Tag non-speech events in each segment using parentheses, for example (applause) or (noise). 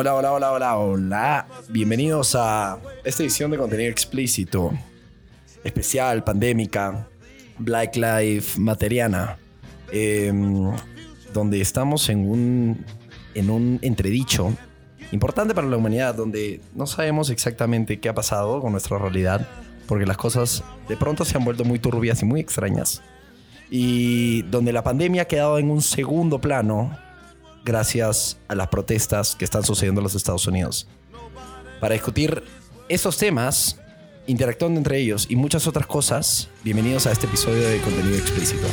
Hola, hola, hola, hola, hola. Bienvenidos a esta edición de contenido explícito, especial, pandémica, Black Life Materiana, em, donde estamos en un, en un entredicho importante para la humanidad, donde no sabemos exactamente qué ha pasado con nuestra realidad, porque las cosas de pronto se han vuelto muy turbias y muy extrañas, y donde la pandemia ha quedado en un segundo plano gracias a las protestas que están sucediendo en los Estados Unidos. Para discutir esos temas, interactuando entre ellos y muchas otras cosas, bienvenidos a este episodio de contenido explícito.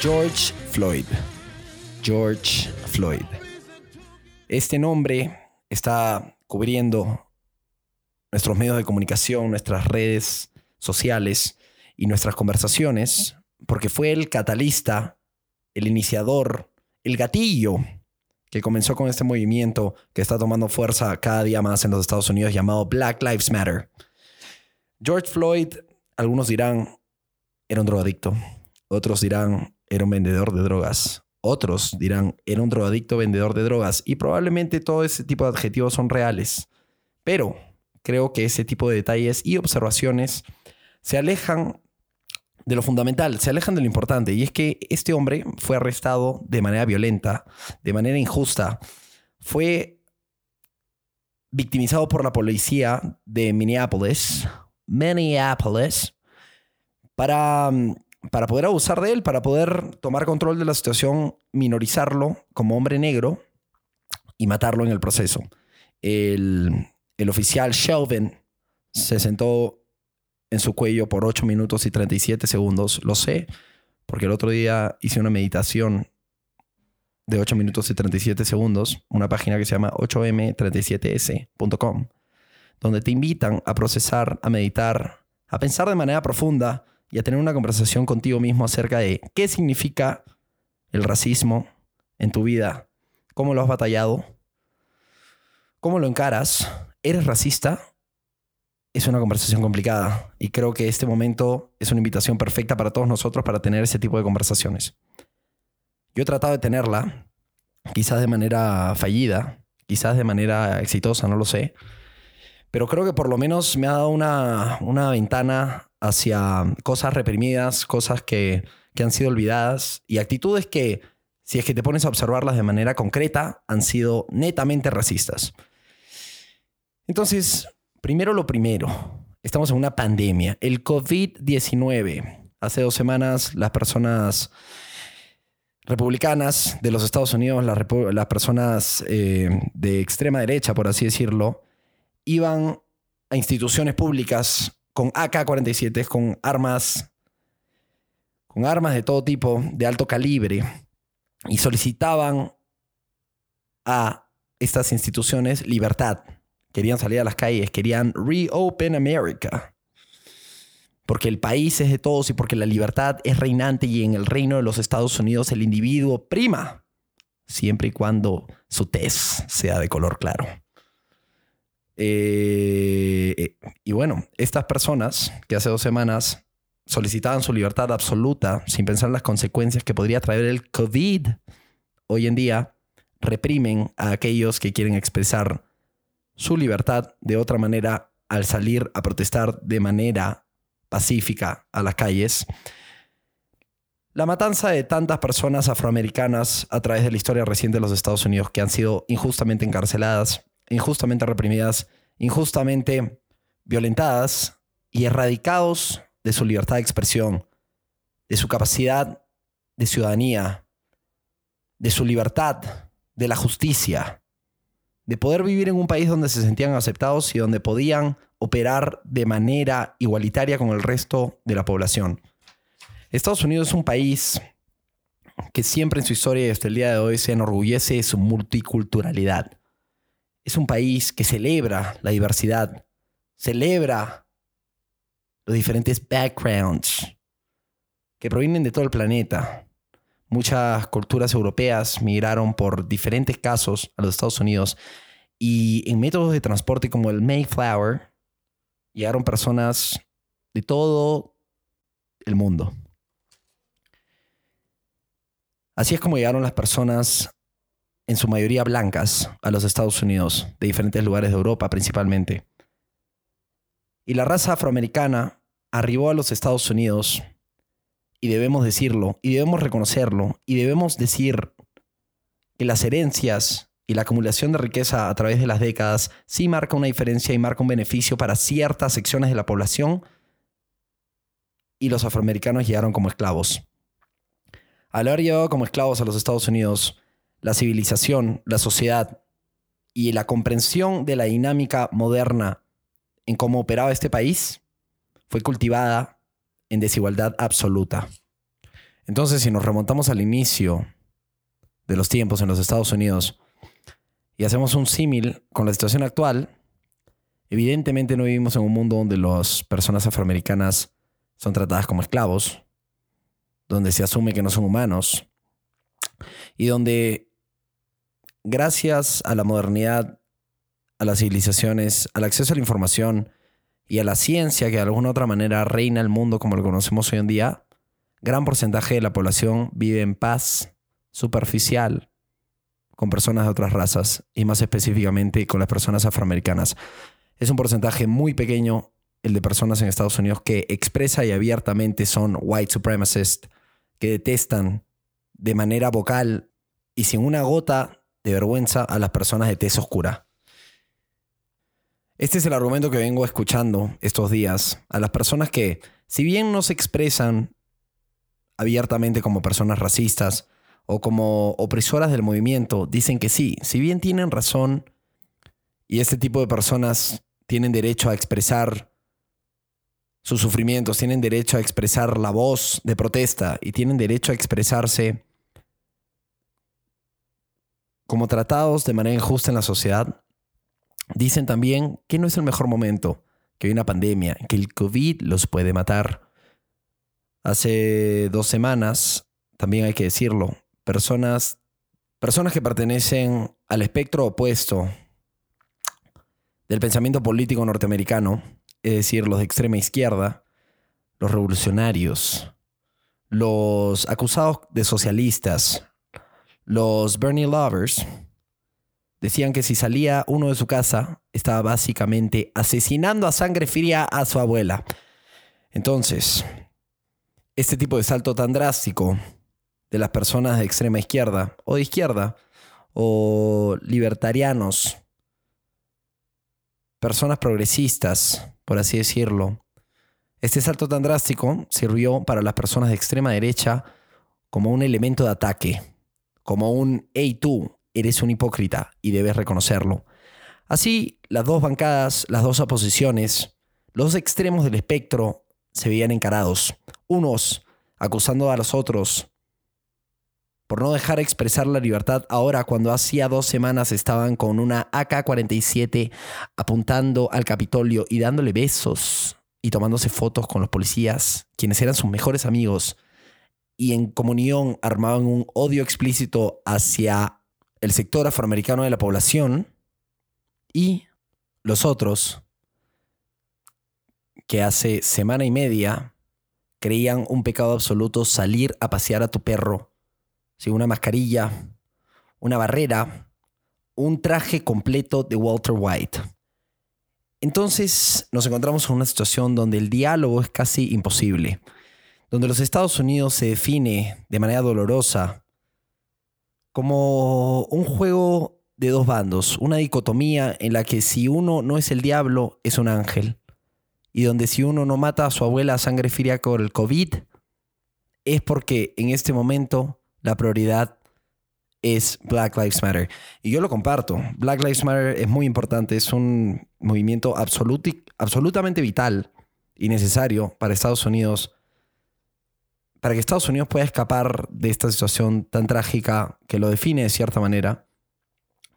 George Floyd. George Floyd. Este nombre está cubriendo nuestros medios de comunicación, nuestras redes sociales y nuestras conversaciones, porque fue el catalista, el iniciador, el gatillo que comenzó con este movimiento que está tomando fuerza cada día más en los Estados Unidos llamado Black Lives Matter. George Floyd, algunos dirán, era un drogadicto, otros dirán, era un vendedor de drogas. Otros dirán, era un drogadicto vendedor de drogas. Y probablemente todo ese tipo de adjetivos son reales. Pero creo que ese tipo de detalles y observaciones se alejan de lo fundamental, se alejan de lo importante. Y es que este hombre fue arrestado de manera violenta, de manera injusta. Fue victimizado por la policía de Minneapolis, Minneapolis, para mm, para poder abusar de él, para poder tomar control de la situación, minorizarlo como hombre negro y matarlo en el proceso. El, oficial Shelvin se sentó en su cuello por 8 minutos y 37 segundos. Lo sé, porque el otro día hice una meditación de 8 minutos y 37 segundos, una página que se llama 8m37s.com, donde te invitan a procesar, a meditar, a pensar de manera profunda y a tener una conversación contigo mismo acerca de qué significa el racismo en tu vida, cómo lo has batallado, cómo lo encaras, eres racista. Es una conversación complicada y creo que este momento es una invitación perfecta para todos nosotros para tener ese tipo de conversaciones. Yo he tratado de tenerla, quizás de manera fallida, quizás de manera exitosa, no lo sé, pero creo que por lo menos me ha dado una, una ventana hacia cosas reprimidas, cosas que, han sido olvidadas y actitudes que, si es que te pones a observarlas de manera concreta, han sido netamente racistas. Entonces, primero lo primero, estamos en una pandemia, el COVID-19. Hace dos semanas las personas republicanas de los Estados Unidos, las, personas eh, de extrema derecha, por así decirlo, iban a instituciones públicas con AK-47, con armas, con armas de todo tipo, de alto calibre, y solicitaban a estas instituciones libertad. Querían salir a las calles, querían reopen America. Porque el país es de todos y porque la libertad es reinante y en el reino de los Estados Unidos el individuo prima, siempre y cuando su tez sea de color claro. Eh, y bueno, estas personas que hace dos semanas solicitaban su libertad absoluta sin pensar en las consecuencias que podría traer el COVID, hoy en día reprimen a aquellos que quieren expresar su libertad de otra manera al salir a protestar de manera pacífica a las calles. La matanza de tantas personas afroamericanas a través de la historia reciente de los Estados Unidos que han sido injustamente encarceladas injustamente reprimidas, injustamente violentadas y erradicados de su libertad de expresión, de su capacidad de ciudadanía, de su libertad, de la justicia, de poder vivir en un país donde se sentían aceptados y donde podían operar de manera igualitaria con el resto de la población. Estados Unidos es un país que siempre en su historia y hasta el día de hoy se enorgullece de su multiculturalidad es un país que celebra la diversidad, celebra los diferentes backgrounds que provienen de todo el planeta. Muchas culturas europeas migraron por diferentes casos a los Estados Unidos y en métodos de transporte como el Mayflower llegaron personas de todo el mundo. Así es como llegaron las personas, en su mayoría blancas, a los Estados Unidos, de diferentes lugares de Europa principalmente. Y la raza afroamericana arribó a los Estados Unidos, y debemos decirlo, y debemos reconocerlo, y debemos decir que las herencias y la acumulación de riqueza a través de las décadas sí marca una diferencia y marca un beneficio para ciertas secciones de la población, y los afroamericanos llegaron como esclavos. Al haber llegado como esclavos a los Estados Unidos, la civilización, la sociedad y la comprensión de la dinámica moderna en cómo operaba este país fue cultivada en desigualdad absoluta. Entonces, si nos remontamos al inicio de los tiempos en los Estados Unidos y hacemos un símil con la situación actual, evidentemente no vivimos en un mundo donde las personas afroamericanas son tratadas como esclavos, donde se asume que no son humanos y donde gracias a la modernidad, a las civilizaciones, al acceso a la información y a la ciencia que de alguna otra manera reina el mundo como lo conocemos hoy en día, gran porcentaje de la población vive en paz superficial con personas de otras razas y más específicamente con las personas afroamericanas. Es un porcentaje muy pequeño el de personas en Estados Unidos que expresa y abiertamente son white supremacists, que detestan de manera vocal y sin una gota de vergüenza a las personas de tez oscura. Este es el argumento que vengo escuchando estos días a las personas que, si bien no se expresan abiertamente como personas racistas o como opresoras del movimiento, dicen que sí, si bien tienen razón y este tipo de personas tienen derecho a expresar sus sufrimientos, tienen derecho a expresar la voz de protesta y tienen derecho a expresarse como tratados de manera injusta en la sociedad. Dicen también que no es el mejor momento, que hay una pandemia, que el COVID los puede matar. Hace dos semanas, también hay que decirlo, personas, personas que pertenecen al espectro opuesto del pensamiento político norteamericano, es decir, los de extrema izquierda, los revolucionarios, los acusados de socialistas, los Bernie Lovers, decían que si salía uno de su casa, estaba básicamente asesinando a sangre fría a su abuela. Entonces, este tipo de salto tan drástico de las personas de extrema izquierda o de izquierda o libertarianos, personas progresistas, por así decirlo. Este salto tan drástico sirvió para las personas de extrema derecha como un elemento de ataque, como un, hey eres un hipócrita y debes reconocerlo. Así, las dos bancadas, las dos oposiciones, los extremos del espectro se veían encarados, unos acusando a los otros por no dejar expresar la libertad ahora cuando hacía dos semanas estaban con una AK-47 apuntando al Capitolio y dándole besos y tomándose fotos con los policías, quienes eran sus mejores amigos, y en comunión armaban un odio explícito hacia el sector afroamericano de la población, y los otros, que hace semana y media creían un pecado absoluto salir a pasear a tu perro una mascarilla, una barrera, un traje completo de Walter White. Entonces nos encontramos en una situación donde el diálogo es casi imposible, donde los Estados Unidos se define de manera dolorosa como un juego de dos bandos, una dicotomía en la que si uno no es el diablo, es un ángel, y donde si uno no mata a su abuela a sangre fría con el COVID, es porque en este momento la prioridad es Black Lives Matter. Y yo lo comparto. Black Lives Matter es muy importante, es un movimiento absolutamente vital y necesario para Estados Unidos, para que Estados Unidos pueda escapar de esta situación tan trágica que lo define de cierta manera.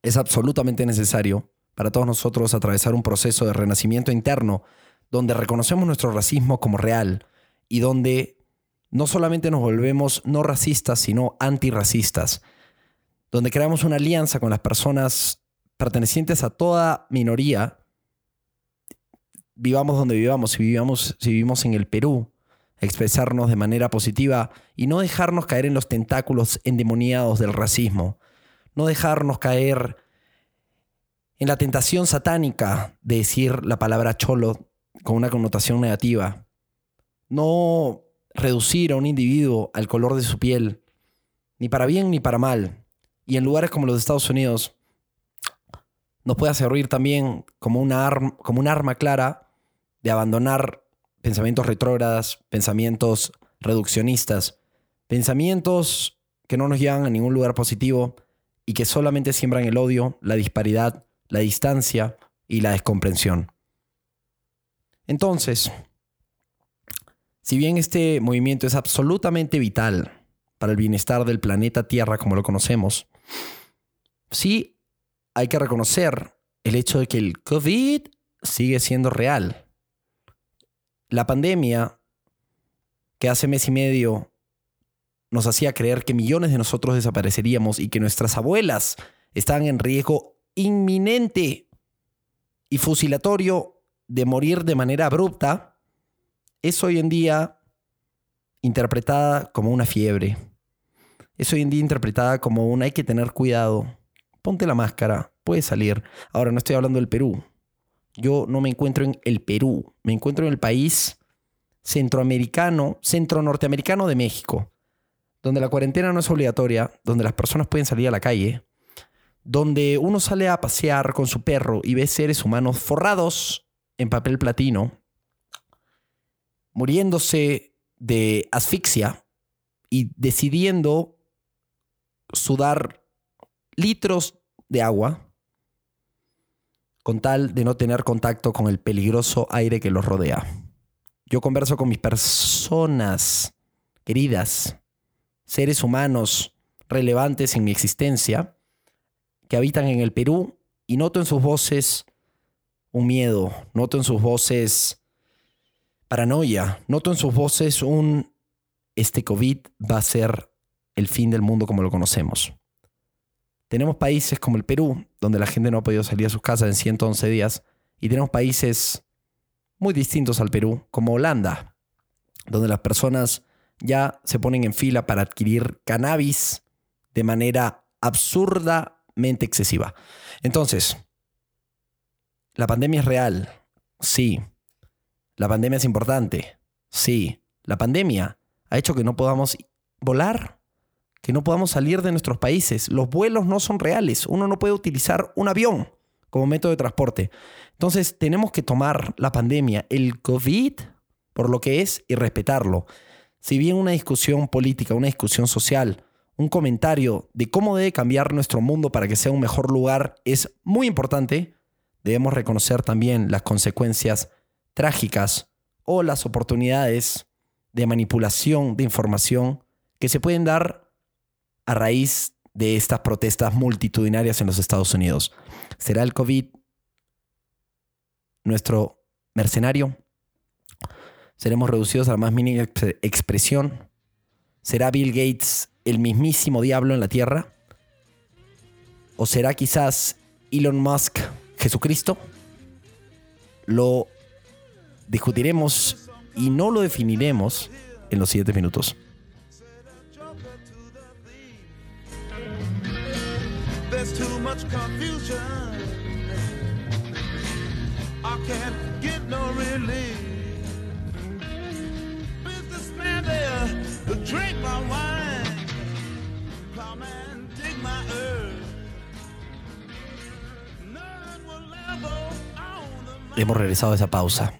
Es absolutamente necesario para todos nosotros atravesar un proceso de renacimiento interno donde reconocemos nuestro racismo como real y donde no solamente nos volvemos no racistas, sino antirracistas, donde creamos una alianza con las personas pertenecientes a toda minoría, vivamos donde vivamos, si, vivamos, si vivimos en el Perú, expresarnos de manera positiva y no dejarnos caer en los tentáculos endemoniados del racismo, no dejarnos caer en la tentación satánica de decir la palabra cholo con una connotación negativa, no reducir a un individuo al color de su piel, ni para bien ni para mal, y en lugares como los Estados Unidos, nos puede servir también como, una como un arma clara de abandonar pensamientos retrógradas, pensamientos reduccionistas, pensamientos que no nos llevan a ningún lugar positivo y que solamente siembran el odio, la disparidad, la distancia y la descomprensión. Entonces, si bien este movimiento es absolutamente vital para el bienestar del planeta Tierra como lo conocemos, sí hay que reconocer el hecho de que el COVID sigue siendo real. La pandemia que hace mes y medio nos hacía creer que millones de nosotros desapareceríamos y que nuestras abuelas estaban en riesgo inminente y fusilatorio de morir de manera abrupta, es hoy en día interpretada como una fiebre. Es hoy en día interpretada como un hay que tener cuidado. Ponte la máscara, puedes salir. Ahora no estoy hablando del Perú, yo no me encuentro en el Perú, me encuentro en el país centroamericano, centro-norteamericano de México, donde la cuarentena no es obligatoria, donde las personas pueden salir a la calle, donde uno sale a pasear con su perro y ve seres humanos forrados en papel platino, muriéndose de asfixia y decidiendo sudar litros de agua con tal de no tener contacto con el peligroso aire que los rodea. Yo converso con mis personas queridas, seres humanos relevantes en mi existencia, que habitan en el Perú, y noto en sus voces un miedo, noto en sus voces paranoia, noto en sus voces un, este COVID va a ser el fin del mundo como lo conocemos. Tenemos países como el Perú, donde la gente no ha podido salir a sus casas en 111 días, y tenemos países muy distintos al Perú, como Holanda, donde las personas ya se ponen en fila para adquirir cannabis de manera absurdamente excesiva. Entonces, la pandemia es real, sí. La pandemia es importante, sí. La pandemia ha hecho que no podamos volar, que no podamos salir de nuestros países. Los vuelos no son reales. Uno no puede utilizar un avión como método de transporte. Entonces tenemos que tomar la pandemia, el COVID, por lo que es y respetarlo. Si bien una discusión política, una discusión social, un comentario de cómo debe cambiar nuestro mundo para que sea un mejor lugar es muy importante, debemos reconocer también las consecuencias trágicas o las oportunidades de manipulación de información que se pueden dar a raíz de estas protestas multitudinarias en los Estados Unidos. ¿Será el COVID nuestro mercenario? ¿Seremos reducidos a la más mínima expresión? ¿Será Bill Gates el mismísimo diablo en la tierra? ¿O será quizás Elon Musk Jesucristo? Lo discutiremos y no lo definiremos en los siguientes minutos. Hemos regresado a esa pausa.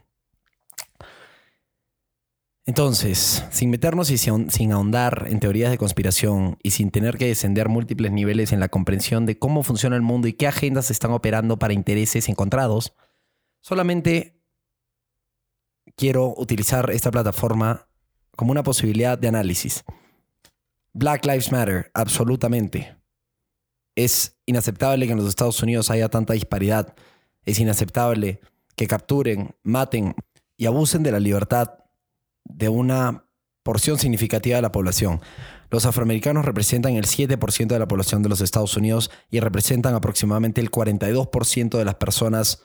Entonces, sin meternos y sin ahondar en teorías de conspiración y sin tener que descender múltiples niveles en la comprensión de cómo funciona el mundo y qué agendas están operando para intereses encontrados, solamente quiero utilizar esta plataforma como una posibilidad de análisis. Black Lives Matter, absolutamente. Es inaceptable que en los Estados Unidos haya tanta disparidad. Es inaceptable que capturen, maten y abusen de la libertad de una porción significativa de la población. Los afroamericanos representan el 7% de la población de los Estados Unidos y representan aproximadamente el 42% de las personas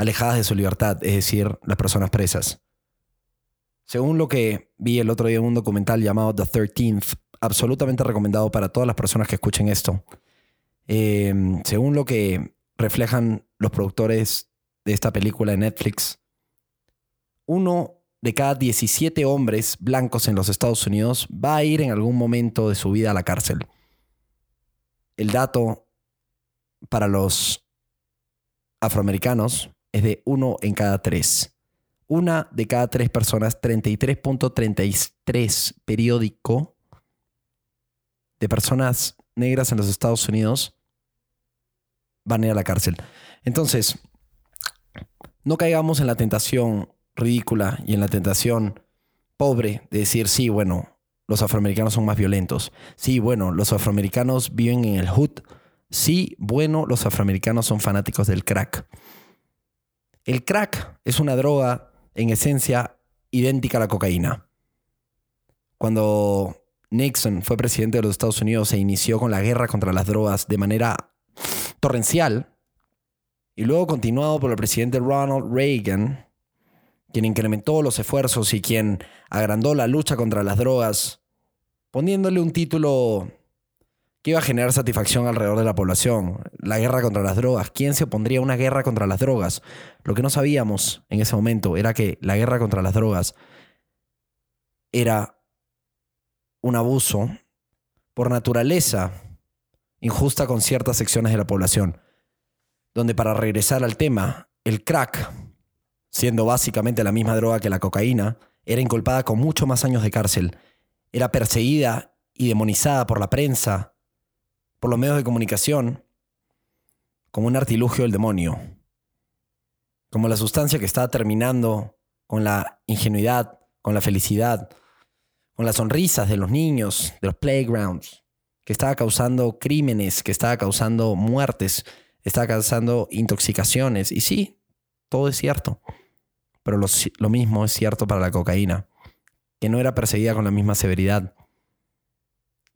alejadas de su libertad, es decir, las personas presas. Según lo que vi el otro día en un documental llamado The 13th, absolutamente recomendado para todas las personas que escuchen esto. Eh, según lo que reflejan los productores de esta película en Netflix, uno de cada 17 hombres blancos en los Estados Unidos va a ir en algún momento de su vida a la cárcel. El dato para los afroamericanos es de uno en cada tres. Una de cada tres personas, 33.33 periódico de personas negras en los Estados Unidos van a ir a la cárcel. Entonces, no caigamos en la tentación ridícula y en la tentación pobre de decir, sí, bueno, los afroamericanos son más violentos. Sí, bueno, los afroamericanos viven en el hood. Sí, bueno, los afroamericanos son fanáticos del crack. El crack es una droga en esencia idéntica a la cocaína. Cuando Nixon fue presidente de los Estados Unidos se inició con la guerra contra las drogas de manera torrencial y luego continuado por el presidente Ronald Reagan, quien incrementó los esfuerzos y quien agrandó la lucha contra las drogas, poniéndole un título que iba a generar satisfacción alrededor de la población. La guerra contra las drogas. ¿Quién se opondría a una guerra contra las drogas? Lo que no sabíamos en ese momento era que la guerra contra las drogas era un abuso por naturaleza injusta con ciertas secciones de la población. Donde para regresar al tema, el crack siendo básicamente la misma droga que la cocaína, era inculpada con mucho más años de cárcel. Era perseguida y demonizada por la prensa, por los medios de comunicación, como un artilugio del demonio. Como la sustancia que estaba terminando con la ingenuidad, con la felicidad, con las sonrisas de los niños, de los playgrounds, que estaba causando crímenes, que estaba causando muertes, estaba causando intoxicaciones. Y sí, todo es cierto. Pero lo, mismo es cierto para la cocaína, que no era perseguida con la misma severidad,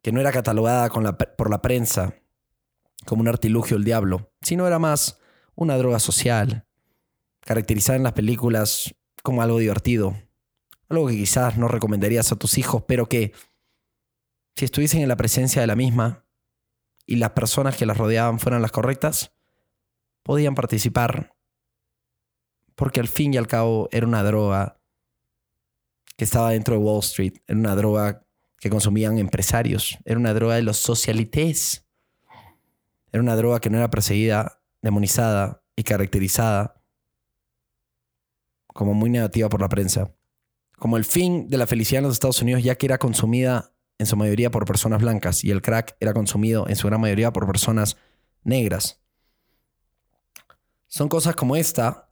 que no era catalogada por la prensa como un artilugio del diablo, sino era más una droga social, caracterizada en las películas como algo divertido, algo que quizás no recomendarías a tus hijos, pero que si estuviesen en la presencia de la misma y las personas que las rodeaban fueran las correctas, podían participar porque al fin y al cabo era una droga que estaba dentro de Wall Street, era una droga que consumían empresarios, era una droga de los socialités, era una droga que no era perseguida, demonizada y caracterizada como muy negativa por la prensa, como el fin de la felicidad en los Estados Unidos ya que era consumida en su mayoría por personas blancas y el crack era consumido en su gran mayoría por personas negras. Son cosas como esta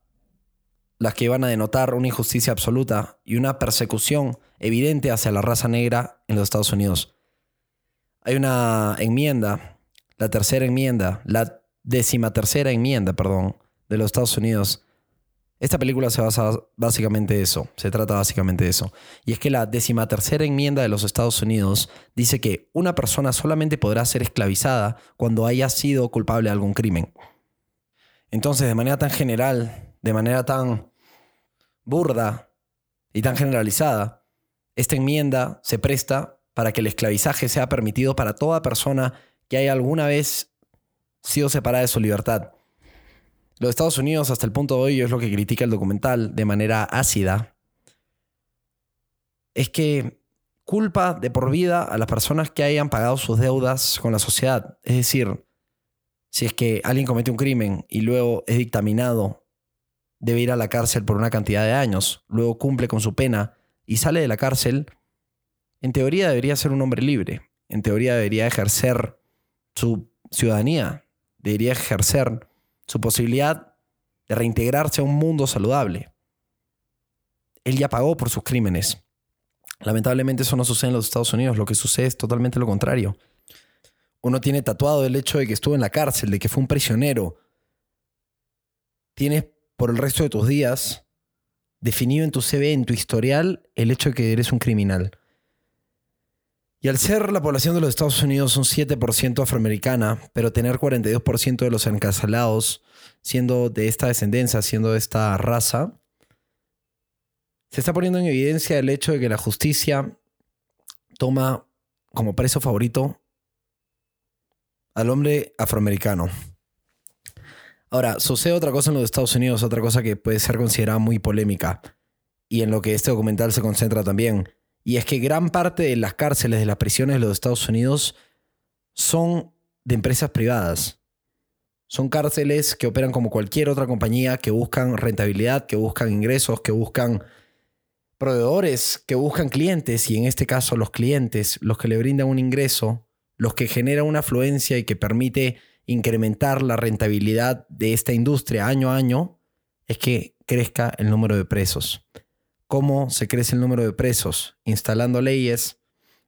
las que iban a denotar una injusticia absoluta y una persecución evidente hacia la raza negra en los Estados Unidos. Hay una enmienda, la tercera enmienda, la decimatercera enmienda, perdón, de los Estados Unidos. Esta película se basa básicamente de eso, se trata básicamente de eso. Y es que la decimatercera enmienda de los Estados Unidos dice que una persona solamente podrá ser esclavizada cuando haya sido culpable de algún crimen. Entonces, de manera tan general, de manera tan burda y tan generalizada, esta enmienda se presta para que el esclavizaje sea permitido para toda persona que haya alguna vez sido separada de su libertad. Los Estados Unidos, hasta el punto de hoy, es lo que critica el documental de manera ácida, es que culpa de por vida a las personas que hayan pagado sus deudas con la sociedad. Es decir, si es que alguien comete un crimen y luego es dictaminado debe ir a la cárcel por una cantidad de años, luego cumple con su pena y sale de la cárcel, en teoría debería ser un hombre libre, en teoría debería ejercer su ciudadanía, debería ejercer su posibilidad de reintegrarse a un mundo saludable. Él ya pagó por sus crímenes. Lamentablemente eso no sucede en los Estados Unidos, lo que sucede es totalmente lo contrario. Uno tiene tatuado el hecho de que estuvo en la cárcel, de que fue un prisionero. Tienes por el resto de tus días definido en tu CV, en tu historial, el hecho de que eres un criminal. Y al ser la población de los Estados Unidos un 7% afroamericana, pero tener 42% de los encarcelados siendo de esta descendencia, siendo de esta raza, se está poniendo en evidencia el hecho de que la justicia toma como preso favorito al hombre afroamericano. Ahora, sucede otra cosa en los Estados Unidos, otra cosa que puede ser considerada muy polémica, y en lo que este documental se concentra también y es que gran parte de las cárceles, de las prisiones de los Estados Unidos son de empresas privadas. Son cárceles que operan como cualquier otra compañía, que buscan rentabilidad, que buscan ingresos, que buscan proveedores, que buscan clientes, y en este caso los clientes, los que le brindan un ingreso, los que generan una afluencia y que permite incrementar la rentabilidad de esta industria año a año, es que crezca el número de presos cómo se crece el número de presos, instalando leyes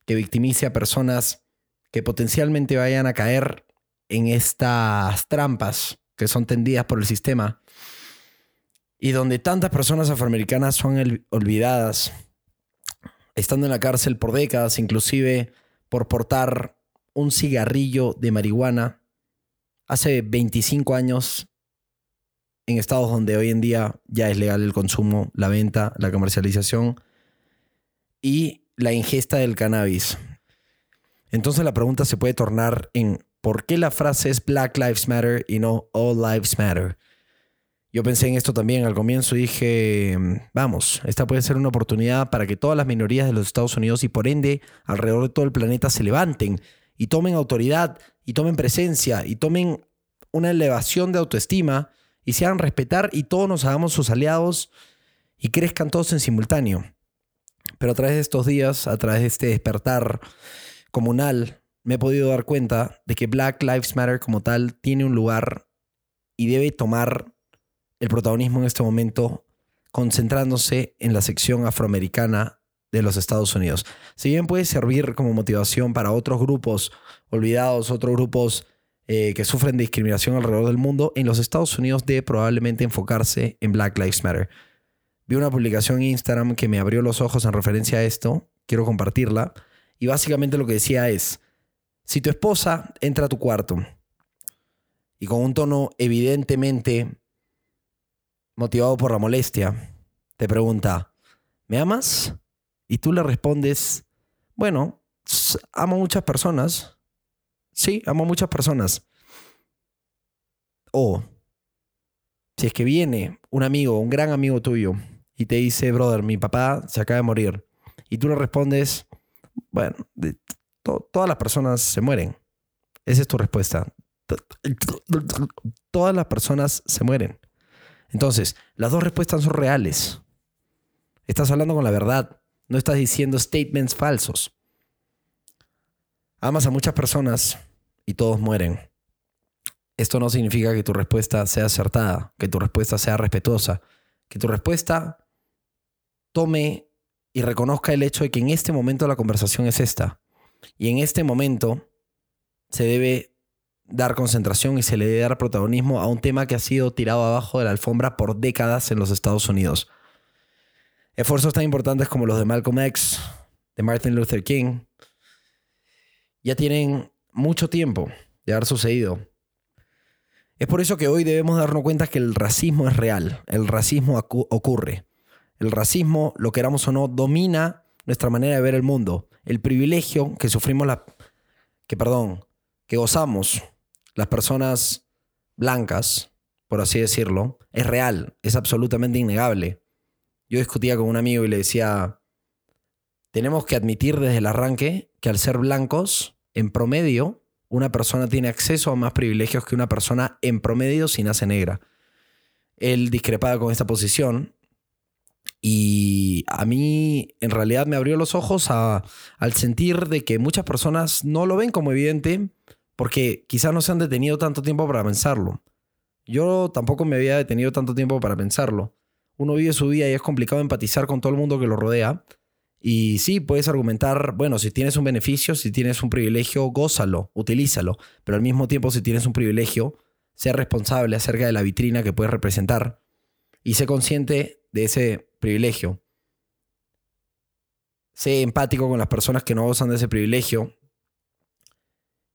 que victimice a personas que potencialmente vayan a caer en estas trampas que son tendidas por el sistema y donde tantas personas afroamericanas son olvidadas, estando en la cárcel por décadas, inclusive por portar un cigarrillo de marihuana. Hace 25 años en estados donde hoy en día ya es legal el consumo, la venta, la comercialización y la ingesta del cannabis. Entonces la pregunta se puede tornar en ¿por qué la frase es Black Lives Matter y no All Lives Matter? Yo pensé en esto también al comienzo y dije, vamos, esta puede ser una oportunidad para que todas las minorías de los Estados Unidos y por ende alrededor de todo el planeta se levanten y tomen autoridad y tomen presencia y tomen una elevación de autoestima y se hagan respetar y todos nos hagamos sus aliados y crezcan todos en simultáneo. Pero a través de estos días, a través de este despertar comunal, me he podido dar cuenta de que Black Lives Matter como tal tiene un lugar y debe tomar el protagonismo en este momento concentrándose en la sección afroamericana de los Estados Unidos. Si bien puede servir como motivación para otros grupos olvidados, otros grupos eh, que sufren discriminación alrededor del mundo, en los Estados Unidos debe probablemente enfocarse en Black Lives Matter. Vi una publicación en Instagram que me abrió los ojos en referencia a esto, quiero compartirla, y básicamente lo que decía es, si tu esposa entra a tu cuarto y con un tono evidentemente motivado por la molestia, te pregunta, ¿me amas? Y tú le respondes, bueno, amo a muchas personas, Sí, amo a muchas personas. O si es que viene un amigo, un gran amigo tuyo, y te dice, brother, mi papá se acaba de morir. Y tú le respondes, bueno, todas las personas se mueren. Esa es tu respuesta. Todas las personas se mueren. Entonces, las dos respuestas son reales. Estás hablando con la verdad. No estás diciendo statements falsos. Amas a muchas personas y todos mueren. Esto no significa que tu respuesta sea acertada, que tu respuesta sea respetuosa, que tu respuesta tome y reconozca el hecho de que en este momento la conversación es esta. Y en este momento se debe dar concentración y se le debe dar protagonismo a un tema que ha sido tirado abajo de la alfombra por décadas en los Estados Unidos. Esfuerzos tan importantes como los de Malcolm X, de Martin Luther King, ya tienen mucho tiempo de haber sucedido. Es por eso que hoy debemos darnos cuenta que el racismo es real, el racismo ocurre. El racismo, lo queramos o no, domina nuestra manera de ver el mundo. El privilegio que sufrimos la que perdón, que gozamos las personas blancas, por así decirlo, es real, es absolutamente innegable. Yo discutía con un amigo y le decía, tenemos que admitir desde el arranque que al ser blancos en promedio, una persona tiene acceso a más privilegios que una persona en promedio si nace negra. Él discrepaba con esta posición y a mí en realidad me abrió los ojos al sentir de que muchas personas no lo ven como evidente porque quizás no se han detenido tanto tiempo para pensarlo. Yo tampoco me había detenido tanto tiempo para pensarlo. Uno vive su vida y es complicado empatizar con todo el mundo que lo rodea y sí, puedes argumentar, bueno, si tienes un beneficio, si tienes un privilegio, gózalo, utilízalo. Pero al mismo tiempo, si tienes un privilegio, sea responsable acerca de la vitrina que puedes representar y sé consciente de ese privilegio. Sé empático con las personas que no gozan de ese privilegio.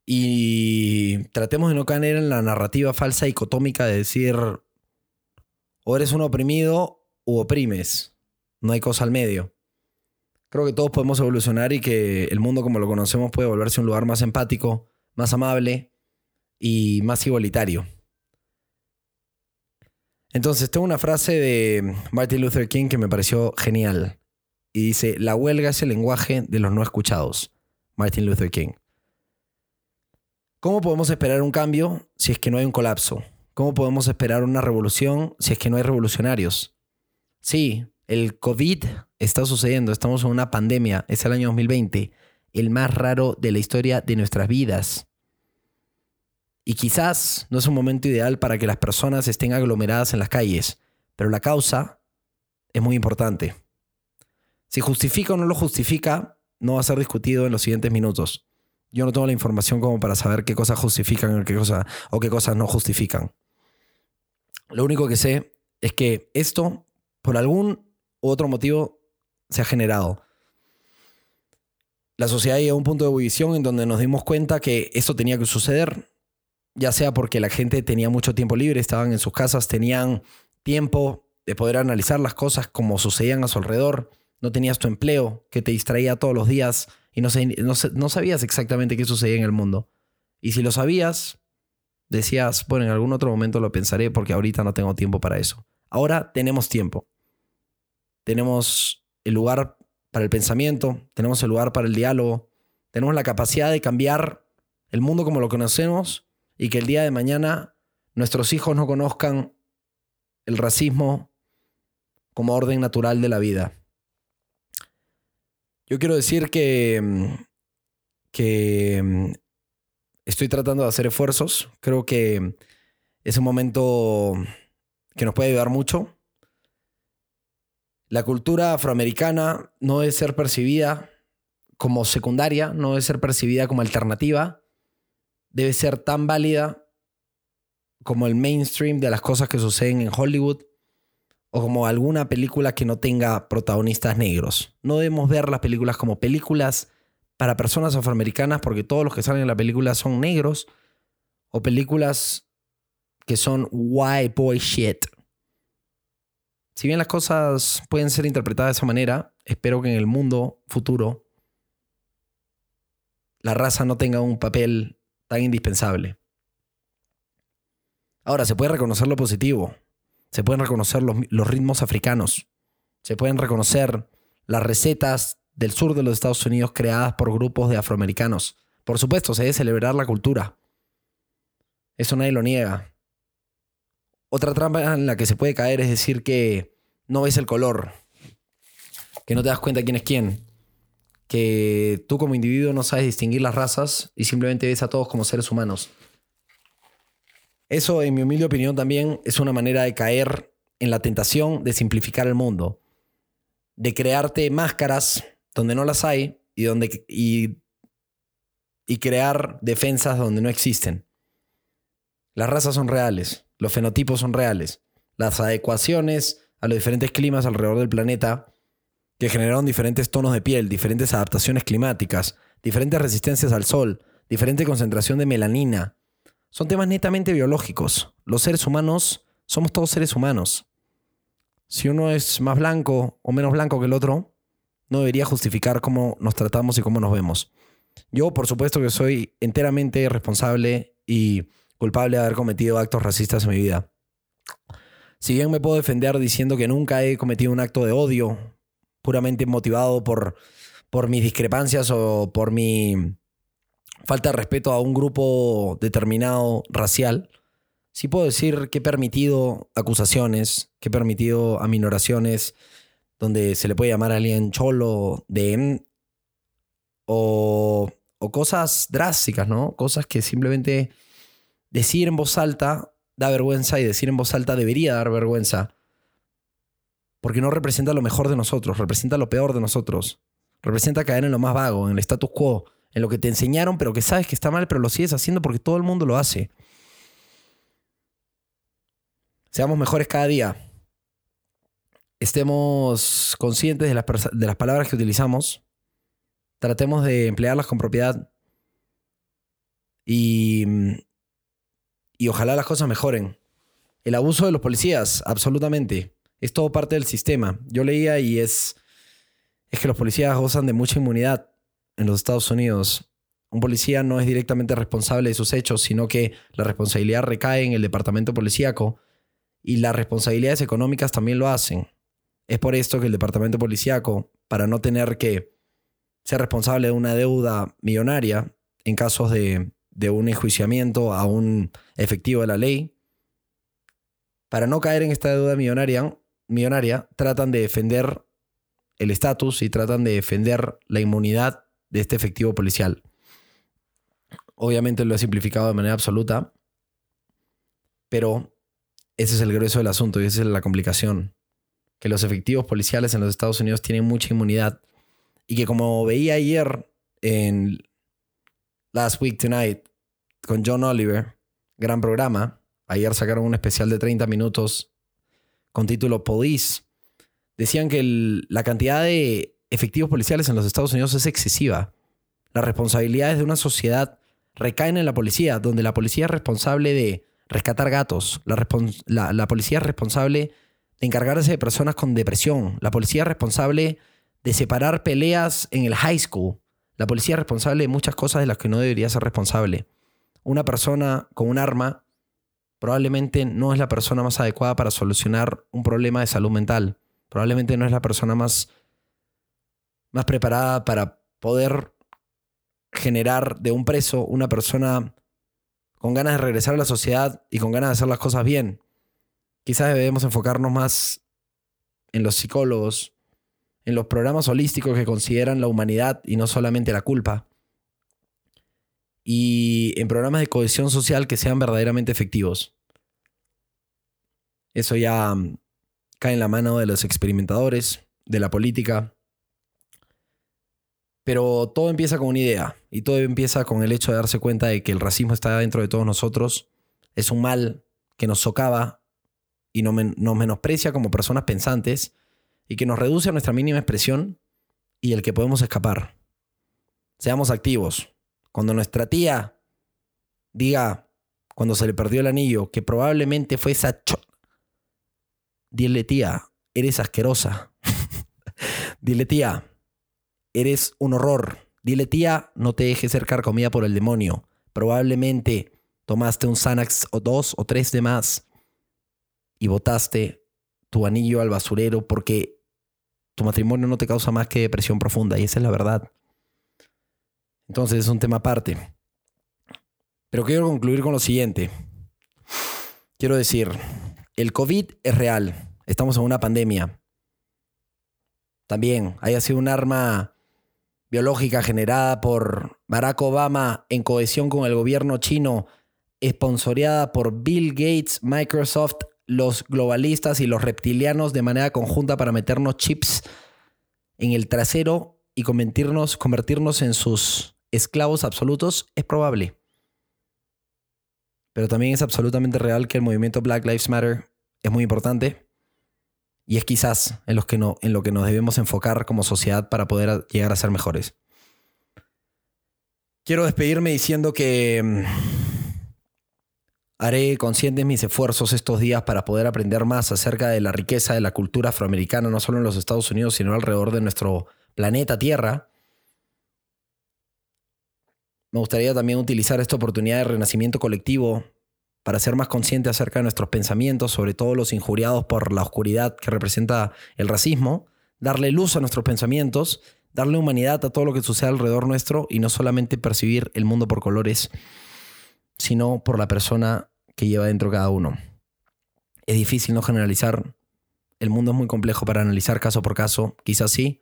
Y tratemos de no caer en la narrativa falsa dicotómica de decir o eres un oprimido u oprimes. No hay cosa al medio. Creo que todos podemos evolucionar y que el mundo como lo conocemos puede volverse un lugar más empático, más amable y más igualitario. Entonces, tengo una frase de Martin Luther King que me pareció genial. Y dice, la huelga es el lenguaje de los no escuchados. Martin Luther King. ¿Cómo podemos esperar un cambio si es que no hay un colapso? ¿Cómo podemos esperar una revolución si es que no hay revolucionarios? Sí, el COVID está sucediendo, estamos en una pandemia, es el año 2020, el más raro de la historia de nuestras vidas. Y quizás no es un momento ideal para que las personas estén aglomeradas en las calles, pero la causa es muy importante. Si justifica o no lo justifica, no va a ser discutido en los siguientes minutos. Yo no tengo la información como para saber qué cosas justifican o qué, o qué cosas no justifican. Lo único que sé es que esto, por algún otro motivo, se ha generado. La sociedad llegó a un punto de ebullición en donde nos dimos cuenta que esto tenía que suceder, ya sea porque la gente tenía mucho tiempo libre, estaban en sus casas, tenían tiempo de poder analizar las cosas como sucedían a su alrededor, no tenías tu empleo que te distraía todos los días y no, sabías exactamente qué sucedía en el mundo. Y si lo sabías, decías, bueno, en algún otro momento lo pensaré porque ahorita no tengo tiempo para eso. Ahora tenemos tiempo. Tenemos el lugar para el pensamiento, tenemos el lugar para el diálogo, tenemos la capacidad de cambiar el mundo como lo conocemos y que el día de mañana nuestros hijos no conozcan el racismo como orden natural de la vida. Yo quiero decir que, mm, que mm, estoy tratando de hacer esfuerzos. Creo que es un momento que nos puede ayudar mucho. La cultura afroamericana no debe ser percibida como secundaria, no debe ser percibida como alternativa. Debe ser tan válida como el mainstream de las cosas que suceden en Hollywood o como alguna película que no tenga protagonistas negros. No debemos ver las películas como películas para personas afroamericanas porque todos los que salen en la película son negros o películas que son white boy shit. Si bien las cosas pueden ser interpretadas de esa manera, espero que en el mundo futuro la raza no tenga un papel tan indispensable. Ahora, se puede reconocer lo positivo. Se pueden reconocer los, ritmos africanos. Se pueden reconocer las recetas del sur de los Estados Unidos creadas por grupos de afroamericanos. Por supuesto, se debe celebrar la cultura. Eso nadie lo niega. Otra trampa en la que se puede caer es decir que no ves el color, que no te das cuenta quién es quién, que tú como individuo no sabes distinguir las razas y simplemente ves a todos como seres humanos. Eso, en mi humilde opinión, también es una manera de caer en la tentación de simplificar el mundo, de crearte máscaras donde no las hay y, donde, y, y crear defensas donde no existen. Las razas son reales, los fenotipos son reales, las adecuaciones a los diferentes climas alrededor del planeta que generaron diferentes tonos de piel, diferentes adaptaciones climáticas, diferentes resistencias al sol, diferente concentración de melanina, son temas netamente biológicos. Los seres humanos somos todos seres humanos. Si uno es más blanco o menos blanco que el otro, no debería justificar cómo nos tratamos y cómo nos vemos. Yo, por supuesto, que soy enteramente responsable y culpable de haber cometido actos racistas en mi vida. Si bien me puedo defender diciendo que nunca he cometido un acto de odio puramente motivado por, por mis discrepancias o por mi falta de respeto a un grupo determinado racial, sí puedo decir que he permitido acusaciones, que he permitido aminoraciones donde se le puede llamar a alguien cholo, de o, o cosas drásticas, ¿no? Cosas que simplemente decir en voz alta da vergüenza y decir en voz alta debería dar vergüenza. Porque no representa lo mejor de nosotros, representa lo peor de nosotros. Representa caer en lo más vago, en el status quo, en lo que te enseñaron, pero que sabes que está mal, pero lo sigues haciendo porque todo el mundo lo hace. Seamos mejores cada día. Estemos conscientes de las, de las palabras que utilizamos. Tratemos de emplearlas con propiedad y, y ojalá las cosas mejoren. El abuso de los policías, absolutamente. Es todo parte del sistema. Yo leía y es, es que los policías gozan de mucha inmunidad en los Estados Unidos. Un policía no es directamente responsable de sus hechos, sino que la responsabilidad recae en el departamento policíaco y las responsabilidades económicas también lo hacen. Es por esto que el departamento policíaco, para no tener que ser responsable de una deuda millonaria en casos de, un enjuiciamiento a un efectivo de la ley, para no caer en esta deuda millonaria, millonaria tratan de defender el estatus y tratan de defender la inmunidad de este efectivo policial. Obviamente lo he simplificado de manera absoluta, pero ese es el grueso del asunto y esa es la complicación. Que los efectivos policiales en los Estados Unidos tienen mucha inmunidad y que como veía ayer en Last Week Tonight con John Oliver, gran programa, ayer sacaron un especial de 30 minutos con título Police, decían que la cantidad de efectivos policiales en los Estados Unidos es excesiva. Las responsabilidades de una sociedad recaen en la policía, donde la policía es responsable de rescatar gatos, la, la, policía es responsable encargarse de personas con depresión, la policía es responsable de separar peleas en el high school, la policía es responsable de muchas cosas de las que no debería ser responsable. Una persona con un arma probablemente no es la persona más adecuada para solucionar un problema de salud mental. Probablemente no es la persona más, más preparada para poder generar de un preso una persona con ganas de regresar a la sociedad y con ganas de hacer las cosas bien. Quizás debemos enfocarnos más en los psicólogos, en los programas holísticos que consideran la humanidad y no solamente la culpa. Y en programas de cohesión social que sean verdaderamente efectivos. Eso ya mm, cae en la mano de los experimentadores, de la política, pero todo empieza con una idea y todo empieza con el hecho de darse cuenta de que el racismo está dentro de todos nosotros, es un mal que nos socava y nos, menosprecia como personas pensantes y que nos reduce a nuestra mínima expresión y el que podemos escapar. Seamos activos. Cuando nuestra tía diga, cuando se le perdió el anillo, que probablemente fue esa... Dile tía, eres asquerosa. (laughs) Dile tía, eres un horror. Dile, tía, no te dejes ser comida por el demonio. Probablemente tomaste un Xanax o dos o tres de más y botaste tu anillo al basurero porque tu matrimonio no te causa más que depresión profunda y esa es la verdad. Entonces es un tema aparte. Pero quiero concluir con lo siguiente. Quiero decir, el COVID es real. Estamos en una pandemia. También haya sido un arma biológica generada por Barack Obama en cohesión con el gobierno chino, esponsoreada por Bill Gates, Microsoft, los globalistas y los reptilianos de manera conjunta para meternos chips en el trasero y convertirnos, convertirnos en sus esclavos absolutos, es probable. Pero también es absolutamente real que el movimiento Black Lives Matter es muy importante y es quizás en, los que no, en lo que nos debemos enfocar como sociedad para poder llegar a ser mejores. Quiero despedirme diciendo que mm, haré conscientes mis esfuerzos estos días para poder aprender más acerca de la riqueza de la cultura afroamericana, no solo en los Estados Unidos, sino alrededor de nuestro planeta Tierra. Me gustaría también utilizar esta oportunidad de renacimiento colectivo para ser más conscientes acerca de nuestros pensamientos, sobre todo los injuriados por la oscuridad que representa el racismo, darle luz a nuestros pensamientos, darle humanidad a todo lo que sucede alrededor nuestro y no solamente percibir el mundo por colores, sino por la persona que lleva dentro cada uno. Es difícil no generalizar, el mundo es muy complejo para analizar caso por caso, quizás sí,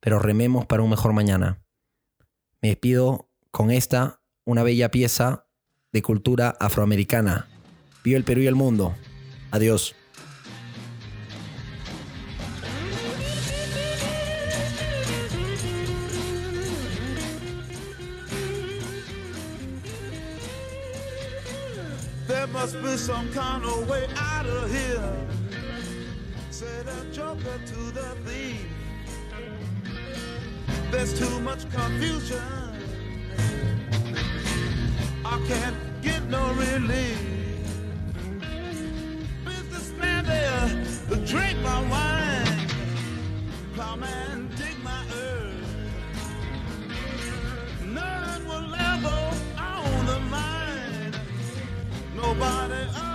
pero rememos para un mejor mañana. Me despido con esta, una bella pieza de cultura afroamericana. Vive el Perú y el mundo. Adiós. Some kind of way out of here. Said a joker to the thief. there's too much confusion. I can't get no relief. Businessman there, drink my wine. Plowman, Nobody.